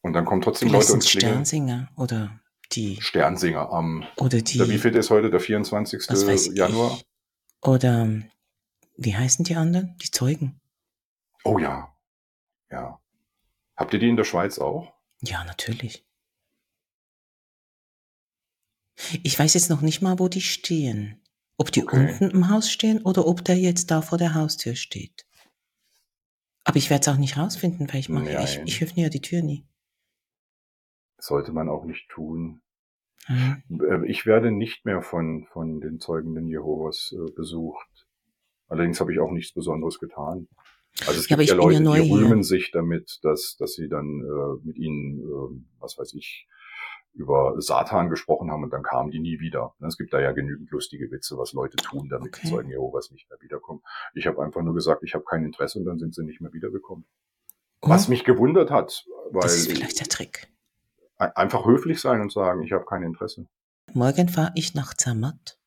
Und dann kommen trotzdem Vielleicht Leute und Sternsinger oder die. Sternsinger am. Oder die. Der, wie viel ist heute? Der 24. Januar? Ich. Oder wie heißen die anderen? Die Zeugen. Oh ja. Ja. Habt ihr die in der Schweiz auch? Ja, natürlich. Ich weiß jetzt noch nicht mal, wo die stehen. Ob die okay. unten im Haus stehen oder ob der jetzt da vor der Haustür steht. Aber ich werde es auch nicht rausfinden, weil ich mache, ich, ich öffne ja die Tür nie. Sollte man auch nicht tun. Mhm. Ich werde nicht mehr von, von den Zeugenden Jehovas äh, besucht. Allerdings habe ich auch nichts Besonderes getan. Also es gibt ja, ja Leute, ja die rühmen hier. sich damit, dass, dass sie dann äh, mit ihnen, äh, was weiß ich, über Satan gesprochen haben und dann kamen die nie wieder. Es gibt da ja genügend lustige Witze, was Leute tun, damit okay. die Zeugen Jehovas nicht mehr wiederkommen. Ich habe einfach nur gesagt, ich habe kein Interesse und dann sind sie nicht mehr wiedergekommen. Oh. Was mich gewundert hat, weil das ist vielleicht der Trick. Einfach höflich sein und sagen, ich habe kein Interesse. Morgen fahre ich nach Zermatt.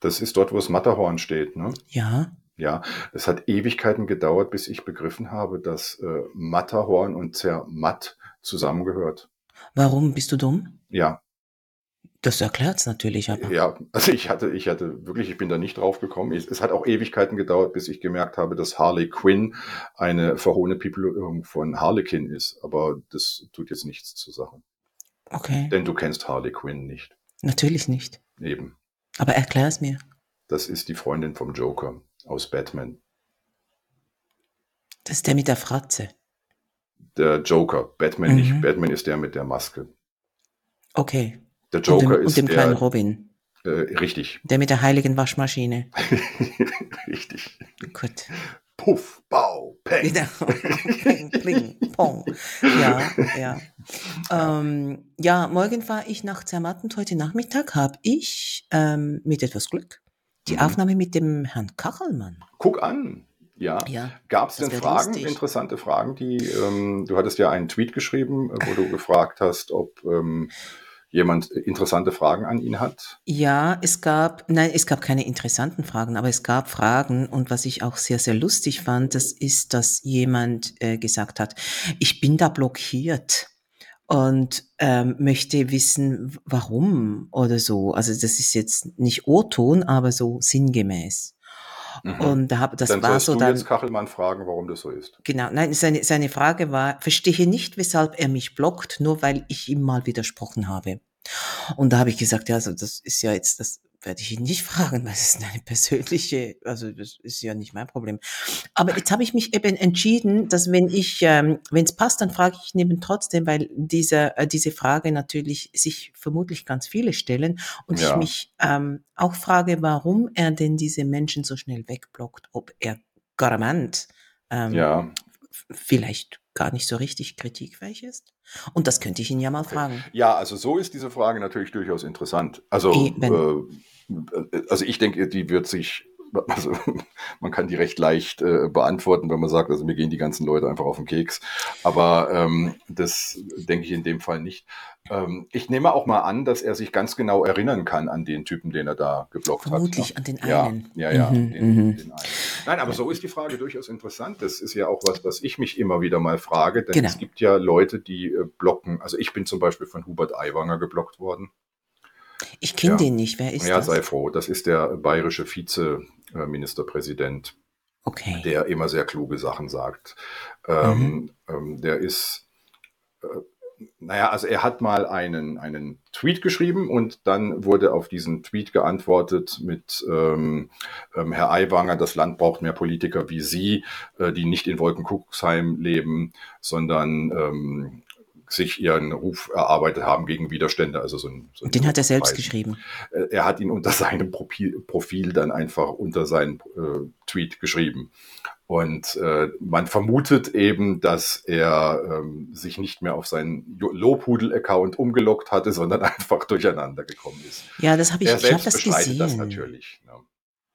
Das ist dort, wo das Matterhorn steht, ne? Ja. Ja, es hat Ewigkeiten gedauert, bis ich begriffen habe, dass äh, Matterhorn und Zermatt zusammengehört. Warum bist du dumm? Ja. Das erklärt's natürlich, aber. Ja, also ich hatte, ich hatte wirklich, ich bin da nicht drauf gekommen. Es, es hat auch Ewigkeiten gedauert, bis ich gemerkt habe, dass Harley Quinn eine verhohene Pipelung von Harlequin ist. Aber das tut jetzt nichts zur Sache. Okay. Denn du kennst Harley Quinn nicht. Natürlich nicht. Eben. Aber erklär es mir. Das ist die Freundin vom Joker aus Batman. Das ist der mit der Fratze der Joker. Batman mhm. nicht. Batman ist der mit der Maske. Okay. Der Joker und dem, ist und dem der, kleinen Robin. Äh, richtig. Der mit der heiligen Waschmaschine. richtig. Gut. Puff, Bau, Peng. Genau. Pling, pling, pong. Ja, ja. Ähm, ja, morgen fahre ich nach Zermatt und heute Nachmittag habe ich ähm, mit etwas Glück die die mhm. Aufnahme mit dem Herrn Kachelmann. Guck an. Ja. ja Gab es denn Fragen, lustig. interessante Fragen, die ähm, du hattest ja einen Tweet geschrieben, äh, wo du gefragt hast, ob ähm, jemand interessante Fragen an ihn hat? Ja, es gab, nein, es gab keine interessanten Fragen, aber es gab Fragen und was ich auch sehr, sehr lustig fand, das ist, dass jemand äh, gesagt hat, ich bin da blockiert und ähm, möchte wissen, warum oder so. Also das ist jetzt nicht O-Ton, aber so sinngemäß. Mhm. Und da hab, das dann war so du dann. jetzt Kachelmann fragen, warum das so ist. Genau, nein, seine, seine Frage war, verstehe nicht, weshalb er mich blockt, nur weil ich ihm mal widersprochen habe. Und da habe ich gesagt, ja, also das ist ja jetzt das werde ich ihn nicht fragen, weil es ist eine persönliche, also das ist ja nicht mein Problem. Aber jetzt habe ich mich eben entschieden, dass wenn ich, ähm, wenn es passt, dann frage ich ihn eben trotzdem, weil diese, äh, diese Frage natürlich sich vermutlich ganz viele stellen und ja. ich mich ähm, auch frage, warum er denn diese Menschen so schnell wegblockt, ob er garant ähm, ja. vielleicht gar nicht so richtig kritikfähig ist? Und das könnte ich ihn ja mal fragen. Ja, also so ist diese Frage natürlich durchaus interessant. Also äh, also ich denke, die wird sich, also man kann die recht leicht äh, beantworten, wenn man sagt, also mir gehen die ganzen Leute einfach auf den Keks. Aber ähm, das denke ich in dem Fall nicht. Ähm, ich nehme auch mal an, dass er sich ganz genau erinnern kann an den Typen, den er da geblockt Vermutlich hat. Vermutlich an den einen. Ja, ja, ja. Mhm, den, mhm. den Nein, aber so ist die Frage durchaus interessant. Das ist ja auch was, was ich mich immer wieder mal frage. Denn genau. es gibt ja Leute, die äh, blocken. Also ich bin zum Beispiel von Hubert Aiwanger geblockt worden. Ich kenne ja. den nicht. Wer ist ja, das? Ja, sei froh. Das ist der bayerische Vizeministerpräsident, okay. der immer sehr kluge Sachen sagt. Ähm, mhm. Ähm, der ist, äh, naja, also er hat mal einen, einen Tweet geschrieben und dann wurde auf diesen Tweet geantwortet mit ähm, ähm, Herr Aiwanger, das Land braucht mehr Politiker wie Sie, äh, die nicht in Wolkenkuckucksheim leben, sondern ähm, sich ihren Ruf erarbeitet haben gegen Widerstände. Also so ein, so Den hat er selbst Preis. geschrieben. Äh, er hat ihn unter seinem Profil, Profil dann einfach unter seinen äh, Tweet geschrieben. Und äh, man vermutet eben, dass er ähm, sich nicht mehr auf seinen Lobhudel-Account umgelockt hatte, sondern einfach durcheinander gekommen ist. Ja, das habe ich, er ich habe das gesehen. das natürlich. Ne?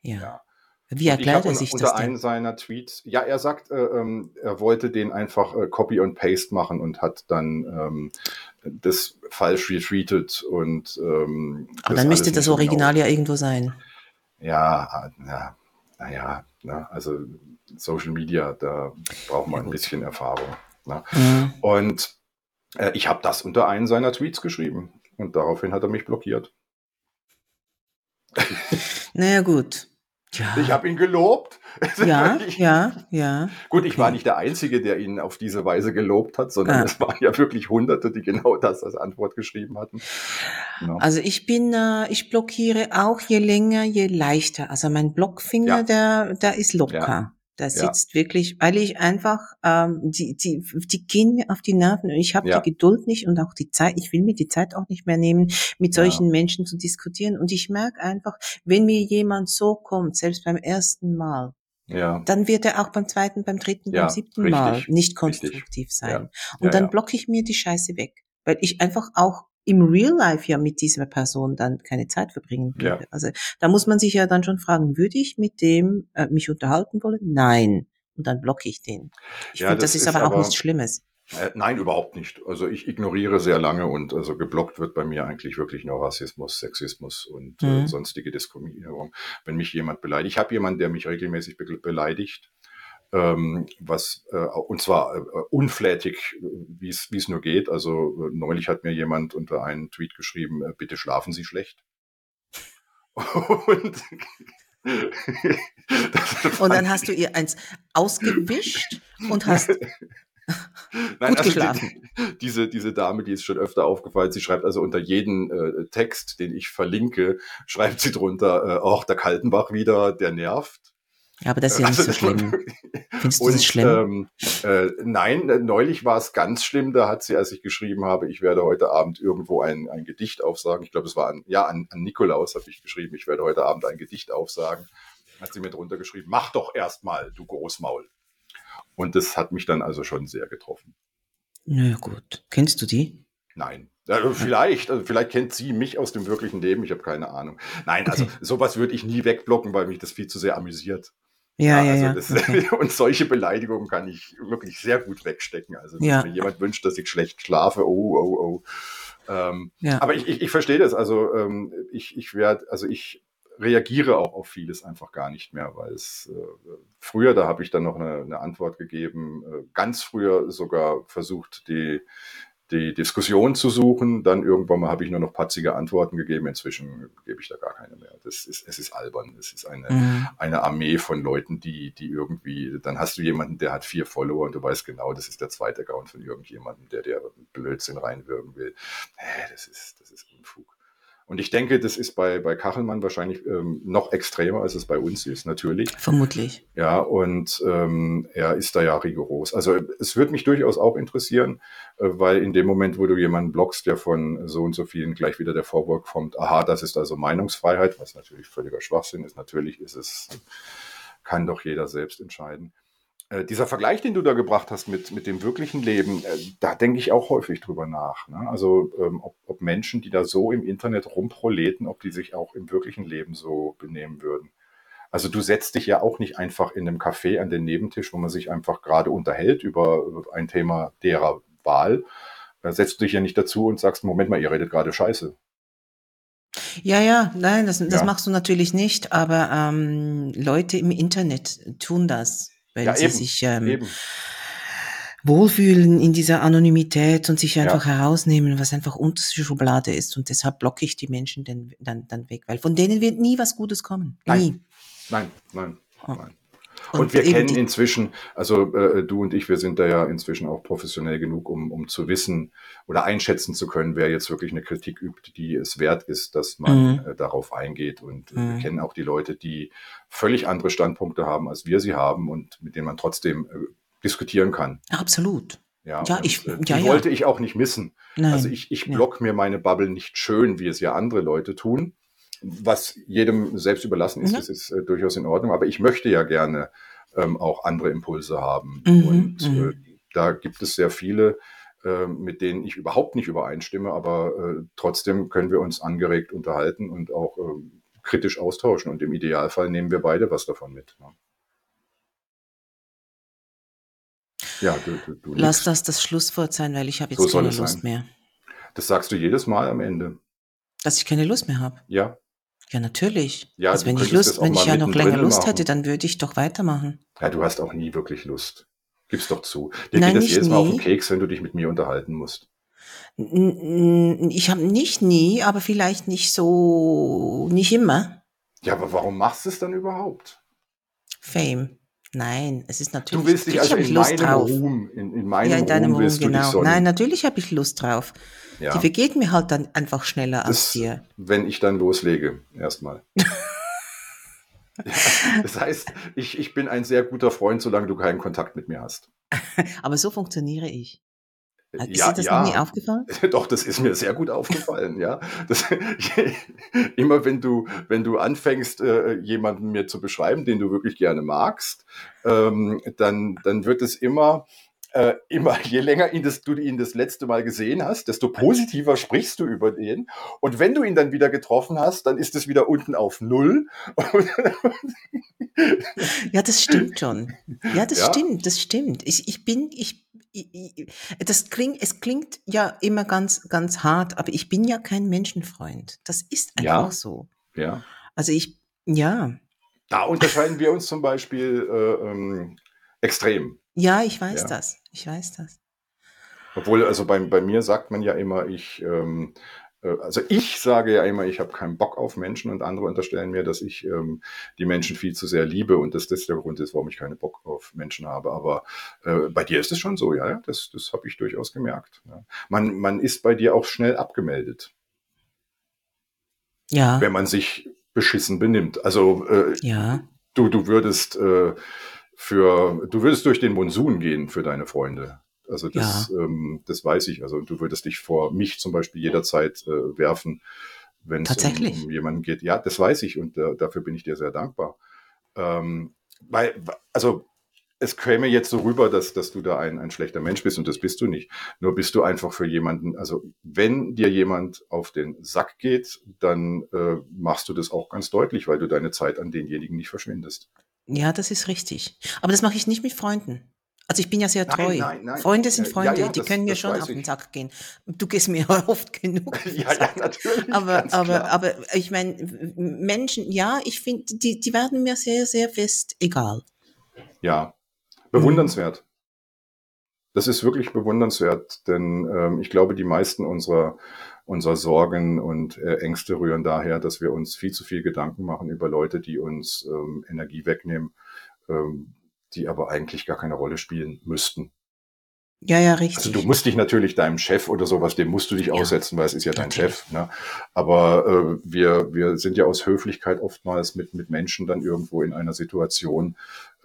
Ja. ja. Wie erklärt er sich unter das? Unter einem seiner Tweets, ja, er sagt, äh, ähm, er wollte den einfach äh, Copy und Paste machen und hat dann ähm, das falsch retweetet und ähm, Aber dann müsste das Original genau. ja irgendwo sein. Ja, ja, naja, na, also Social Media, da braucht man ein bisschen Erfahrung. Ne? Mhm. Und äh, ich habe das unter einen seiner Tweets geschrieben und daraufhin hat er mich blockiert. Naja, gut. Ja. Ich habe ihn gelobt. Ja, ja, ja. Gut, ich okay. war nicht der Einzige, der ihn auf diese Weise gelobt hat, sondern ah. es waren ja wirklich Hunderte, die genau das als Antwort geschrieben hatten. Ja. Also ich bin, äh, ich blockiere auch je länger, je leichter. Also mein Blockfinger, ja. der, der ist locker. Da sitzt ja. wirklich, weil ich einfach, ähm, die, die, die gehen mir auf die Nerven und ich habe ja. die Geduld nicht und auch die Zeit, ich will mir die Zeit auch nicht mehr nehmen, mit solchen ja. Menschen zu diskutieren. Und ich merke einfach, wenn mir jemand so kommt, selbst beim ersten Mal, ja. dann wird er auch beim zweiten, beim dritten, beim siebten richtig, Mal nicht konstruktiv richtig. sein. Und dann blocke ich mir die Scheiße weg. Weil ich einfach auch im Real Life ja mit dieser Person dann keine Zeit verbringen würde. Ja. Also da muss man sich ja dann schon fragen, würde ich mit dem äh, mich unterhalten wollen? Nein. Und dann blocke ich den. Ich ja, finde, das, das, ist aber auch nichts Schlimmes. Äh, nein, überhaupt nicht. Also ich ignoriere sehr lange und also geblockt wird bei mir eigentlich wirklich nur Rassismus, Sexismus und äh, mhm. äh, sonstige Diskriminierung. Wenn mich jemand beleidigt, ich habe jemanden, der mich regelmäßig be beleidigt, was äh, und zwar äh, unflätig, wie es nur geht. Also äh, neulich hat mir jemand unter einen Tweet geschrieben: äh, Bitte schlafen Sie schlecht. und und dann hast du ihr eins ausgewischt und hast Nein, Gut also geschlafen. Die, diese, diese Dame, die ist schon öfter aufgefallen, sie schreibt also unter jeden äh, Text, den ich verlinke, schreibt sie drunter, äh, auch der Kaltenbach wieder, der nervt. Ja, aber das ist ja nicht also, so schlimm. Findest du das schlimm? Ähm, äh, nein, äh, neulich war es ganz schlimm. Da hat sie, als ich geschrieben habe, ich werde heute Abend irgendwo ein, ein Gedicht aufsagen. Ich glaube, es war an, ja, an, an Nikolaus habe ich geschrieben, ich werde heute Abend ein Gedicht aufsagen. Hat sie mir drunter geschrieben, mach doch erstmal, du Großmaul. Und das hat mich dann also schon sehr getroffen. Na gut. Kennst du die? Nein, Ja, vielleicht, also vielleicht kennt sie mich aus dem wirklichen Leben, ich habe keine Ahnung. Nein, also sowas würde ich nie wegblocken, weil mich das viel zu sehr amüsiert. Ja, ja, ja. Also ja. Okay. und solche Beleidigungen kann ich wirklich sehr gut wegstecken. Also wenn ja. mir jemand wünscht, dass ich schlecht schlafe, oh, oh, oh. Ähm, ja. Aber ich, ich, ich verstehe das. Also ähm, ich, ich werde, also ich reagiere auch auf vieles einfach gar nicht mehr, weil es äh, früher, da habe ich dann noch eine, eine Antwort gegeben, äh, ganz früher sogar versucht, die, die Diskussion zu suchen. Dann irgendwann mal habe ich nur noch patzige Antworten gegeben. Inzwischen gebe ich da gar keine mehr. Das ist, es ist albern. Es ist eine, Mhm. eine Armee von Leuten, die, die irgendwie, dann hast du jemanden, der hat vier Follower und du weißt genau, das ist der zweite Account von irgendjemandem, der der Blödsinn reinwirken will. Das ist, das ist Unfug. Und ich denke, das ist bei, bei Kachelmann wahrscheinlich ähm, noch extremer, als es bei uns ist, natürlich. Vermutlich. Ja, und ähm, er ist da ja rigoros. Also es würde mich durchaus auch interessieren, äh, weil in dem Moment, wo du jemanden blockst, der von so und so vielen gleich wieder der Vorwurf kommt, aha, das ist also Meinungsfreiheit, was natürlich völliger Schwachsinn ist. Natürlich ist es, kann doch jeder selbst entscheiden. Äh, dieser Vergleich, den du da gebracht hast mit, mit dem wirklichen Leben, äh, da denke ich auch häufig drüber nach. Ne? Also ähm, ob, ob Menschen, die da so im Internet rumproleten, ob die sich auch im wirklichen Leben so benehmen würden. Also du setzt dich ja auch nicht einfach in einem Café an den Nebentisch, wo man sich einfach gerade unterhält über ein Thema derer Wahl. Da setzt du dich ja nicht dazu und sagst, Moment mal, ihr redet gerade Scheiße. Ja, ja, nein, das, das Ja. machst du natürlich nicht, aber ähm, Leute im Internet tun das, weil Ja, sie eben, sich ähm, Eben. wohlfühlen in dieser Anonymität und sich Ja. einfach herausnehmen, was einfach unterste Schublade ist. Und deshalb blocke ich die Menschen dann, dann, dann weg, weil von denen wird nie was Gutes kommen. Nein. Nie. Nein, nein, Oh. nein. Und, wir eben kennen inzwischen, also äh, du und ich, wir sind da ja inzwischen auch professionell genug, um, um zu wissen oder einschätzen zu können, wer jetzt wirklich eine Kritik übt, die es wert ist, dass man Mhm. äh, darauf eingeht. Und Mhm. wir kennen auch die Leute, die völlig andere Standpunkte haben, als wir sie haben und mit denen man trotzdem äh, diskutieren kann. Absolut. Ja, Ja, und, ich- äh, ja, die ja. wollte ich auch nicht missen. Nein. Also ich, ich block mir meine Bubble nicht schön, wie es ja andere Leute tun. Was jedem selbst überlassen ist, Ja. das ist äh, durchaus in Ordnung. Aber ich möchte ja gerne ähm, auch andere Impulse haben. Mhm, Und mhm. äh, da gibt es sehr viele, äh, mit denen ich überhaupt nicht übereinstimme, aber äh, trotzdem können wir uns angeregt unterhalten und auch ähm, kritisch austauschen. Und im Idealfall nehmen wir beide was davon mit. Ne? Ja, du, du, du Lass das das Schlusswort sein, weil ich habe jetzt So keine Lust sein. mehr. Das sagst du jedes Mal am Ende. Dass ich keine Lust mehr habe. Ja, Ja, natürlich. Ja, also wenn ich Lust, wenn ich ja noch länger Lust machen. hätte, dann würde ich doch weitermachen. Ja, du hast auch nie wirklich Lust. Gib's doch zu. Dir Nein, geht das jedes Mal auf den. Keks, wenn du dich mit mir unterhalten musst. Ich habe nicht nie, aber vielleicht nicht so, nicht immer. Ja, aber warum machst du es dann überhaupt? Fame. Nein, es ist natürlich. Du willst dich also in Lust meinem drauf. Ruhm, in, in meinem ja, in deinem Ruhm Ruhm, genau. Nein, natürlich habe ich Lust drauf. Ja. Die vergeht mir halt dann einfach schneller als das, dir. wenn ich dann loslege, erstmal. ja, das heißt, ich, ich bin ein sehr guter Freund, solange du keinen Kontakt mit mir hast. Aber so funktioniere ich. Ist ja, dir das ja. noch nie aufgefallen? Doch, das ist mir sehr gut aufgefallen, ja. Das, immer wenn du, wenn du anfängst, äh, jemanden mir zu beschreiben, den du wirklich gerne magst, ähm, dann, dann wird es immer, äh, immer, je länger ihn das, du ihn das letzte Mal gesehen hast, desto positiver sprichst du über den. Und wenn du ihn dann wieder getroffen hast, dann ist es wieder unten auf Null. Ja, das stimmt schon. Ja, das Ja. stimmt, das stimmt. Ich, ich bin, ich, ich, das klingt, es klingt ja immer ganz, ganz hart, aber ich bin ja kein Menschenfreund. Das ist Ja. einfach so. ja. Also ich, ja, Da unterscheiden wir uns zum Beispiel äh, ähm, extrem. Ja, ich weiß Ja. das. Ich weiß das. Obwohl, also bei, bei mir sagt man ja immer, ich, ähm, äh, also ich sage ja immer, ich habe keinen Bock auf Menschen und andere unterstellen mir, dass ich ähm, die Menschen viel zu sehr liebe und dass das der Grund ist, warum ich keinen Bock auf Menschen habe. Aber äh, bei dir ist es schon so, ja, ja, das, das habe ich durchaus gemerkt. Ja. Man, man ist bei dir auch schnell abgemeldet, Ja, wenn man sich beschissen benimmt. Also äh, ja, du, du würdest äh, für, du würdest durch den Monsun gehen für deine Freunde. Also das, ähm, das weiß ich. Also du würdest dich vor mich zum Beispiel jederzeit äh, werfen, wenn es um, Tatsächlich? um jemanden geht. Ja, das weiß ich und äh, dafür bin ich dir sehr dankbar. Ähm, weil, also es käme jetzt so rüber, dass, dass du da ein, ein schlechter Mensch bist und das bist du nicht. Nur bist du einfach für jemanden, also wenn dir jemand auf den Sack geht, dann äh, machst du das auch ganz deutlich, weil du deine Zeit an denjenigen nicht verschwindest. Ja, das ist richtig. Aber das mache ich nicht mit Freunden. Also ich bin ja sehr treu. Nein, nein, nein. Freunde sind Freunde, ja, ja, die das, können mir schon auf den Sack gehen. Du gehst mir oft genug. ja, ja, natürlich. Aber, aber, aber ich meine, Menschen, ja, ich finde, die, die werden mir sehr, sehr fest egal. Ja, bewundernswert. Das ist wirklich bewundernswert, denn ähm, ich glaube, die meisten unserer, unserer Sorgen und äh, Ängste rühren daher, dass wir uns viel zu viel Gedanken machen über Leute, die uns ähm, Energie wegnehmen. Ähm, die aber eigentlich gar keine Rolle spielen müssten. Ja, ja, richtig. Also du musst dich natürlich deinem Chef oder sowas, dem musst du dich ja, aussetzen, weil es ist ja dein Chef. Ne? Aber äh, wir, wir sind ja aus Höflichkeit oftmals mit, mit Menschen dann irgendwo in einer Situation,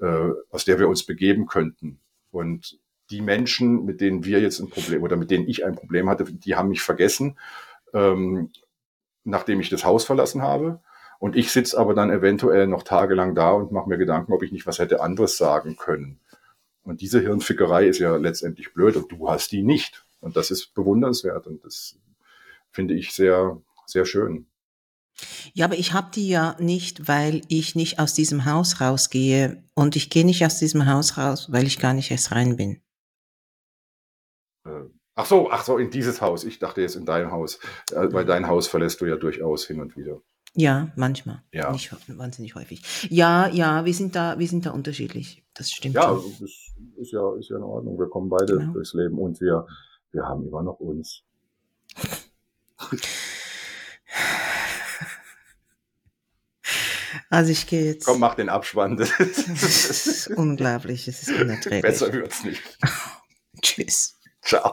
äh, aus der wir uns begeben könnten. Und die Menschen, mit denen wir jetzt ein Problem oder mit denen ich ein Problem hatte, die haben mich vergessen, ähm, nachdem ich das Haus verlassen habe. Und ich sitze aber dann eventuell noch tagelang da und mache mir Gedanken, ob ich nicht was hätte anderes sagen können. Und diese Hirnfickerei ist ja letztendlich blöd und du hast die nicht. Und das ist bewundernswert und das finde ich sehr, sehr schön. Ja, aber ich habe die ja nicht, weil ich nicht aus diesem Haus rausgehe. Und ich gehe nicht aus diesem Haus raus, weil ich gar nicht erst rein bin. Äh, ach so, ach so, in dieses Haus. Ich dachte jetzt in dein Haus. Äh, weil dein Haus verlässt du ja durchaus hin und wieder. Ja, manchmal. Ja. Nicht wahnsinnig häufig. Ja, ja, wir sind da, wir sind da unterschiedlich. Das stimmt. Ja, schon. das ist ja, ist ja in Ordnung. Wir kommen beide genau. durchs Leben und wir, wir haben immer noch uns. Also ich gehe jetzt. Komm, mach den Abspann. Das ist unglaublich, es ist unerträglich. Besser wird's nicht. Tschüss. Ciao.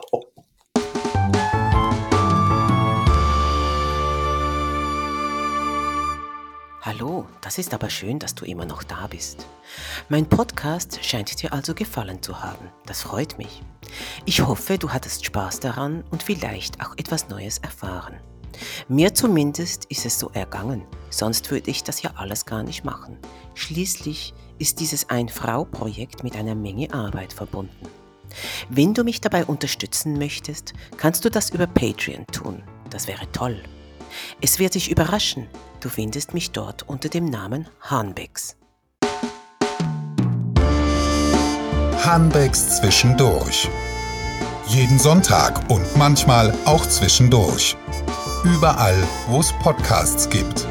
Hallo, das ist aber schön, dass du immer noch da bist. Mein Podcast scheint dir also gefallen zu haben. Das freut mich. Ich hoffe, du hattest Spaß daran und vielleicht auch etwas Neues erfahren. Mir zumindest ist es so ergangen, sonst würde ich das ja alles gar nicht machen. Schließlich ist dieses Ein-Frau-Projekt mit einer Menge Arbeit verbunden. Wenn du mich dabei unterstützen möchtest, kannst du das über Patreon tun. Das wäre toll. Es wird dich überraschen, du findest mich dort unter dem Namen Hanbecks. Hanbecks zwischendurch. Jeden Sonntag und manchmal auch zwischendurch. Überall, wo es Podcasts gibt.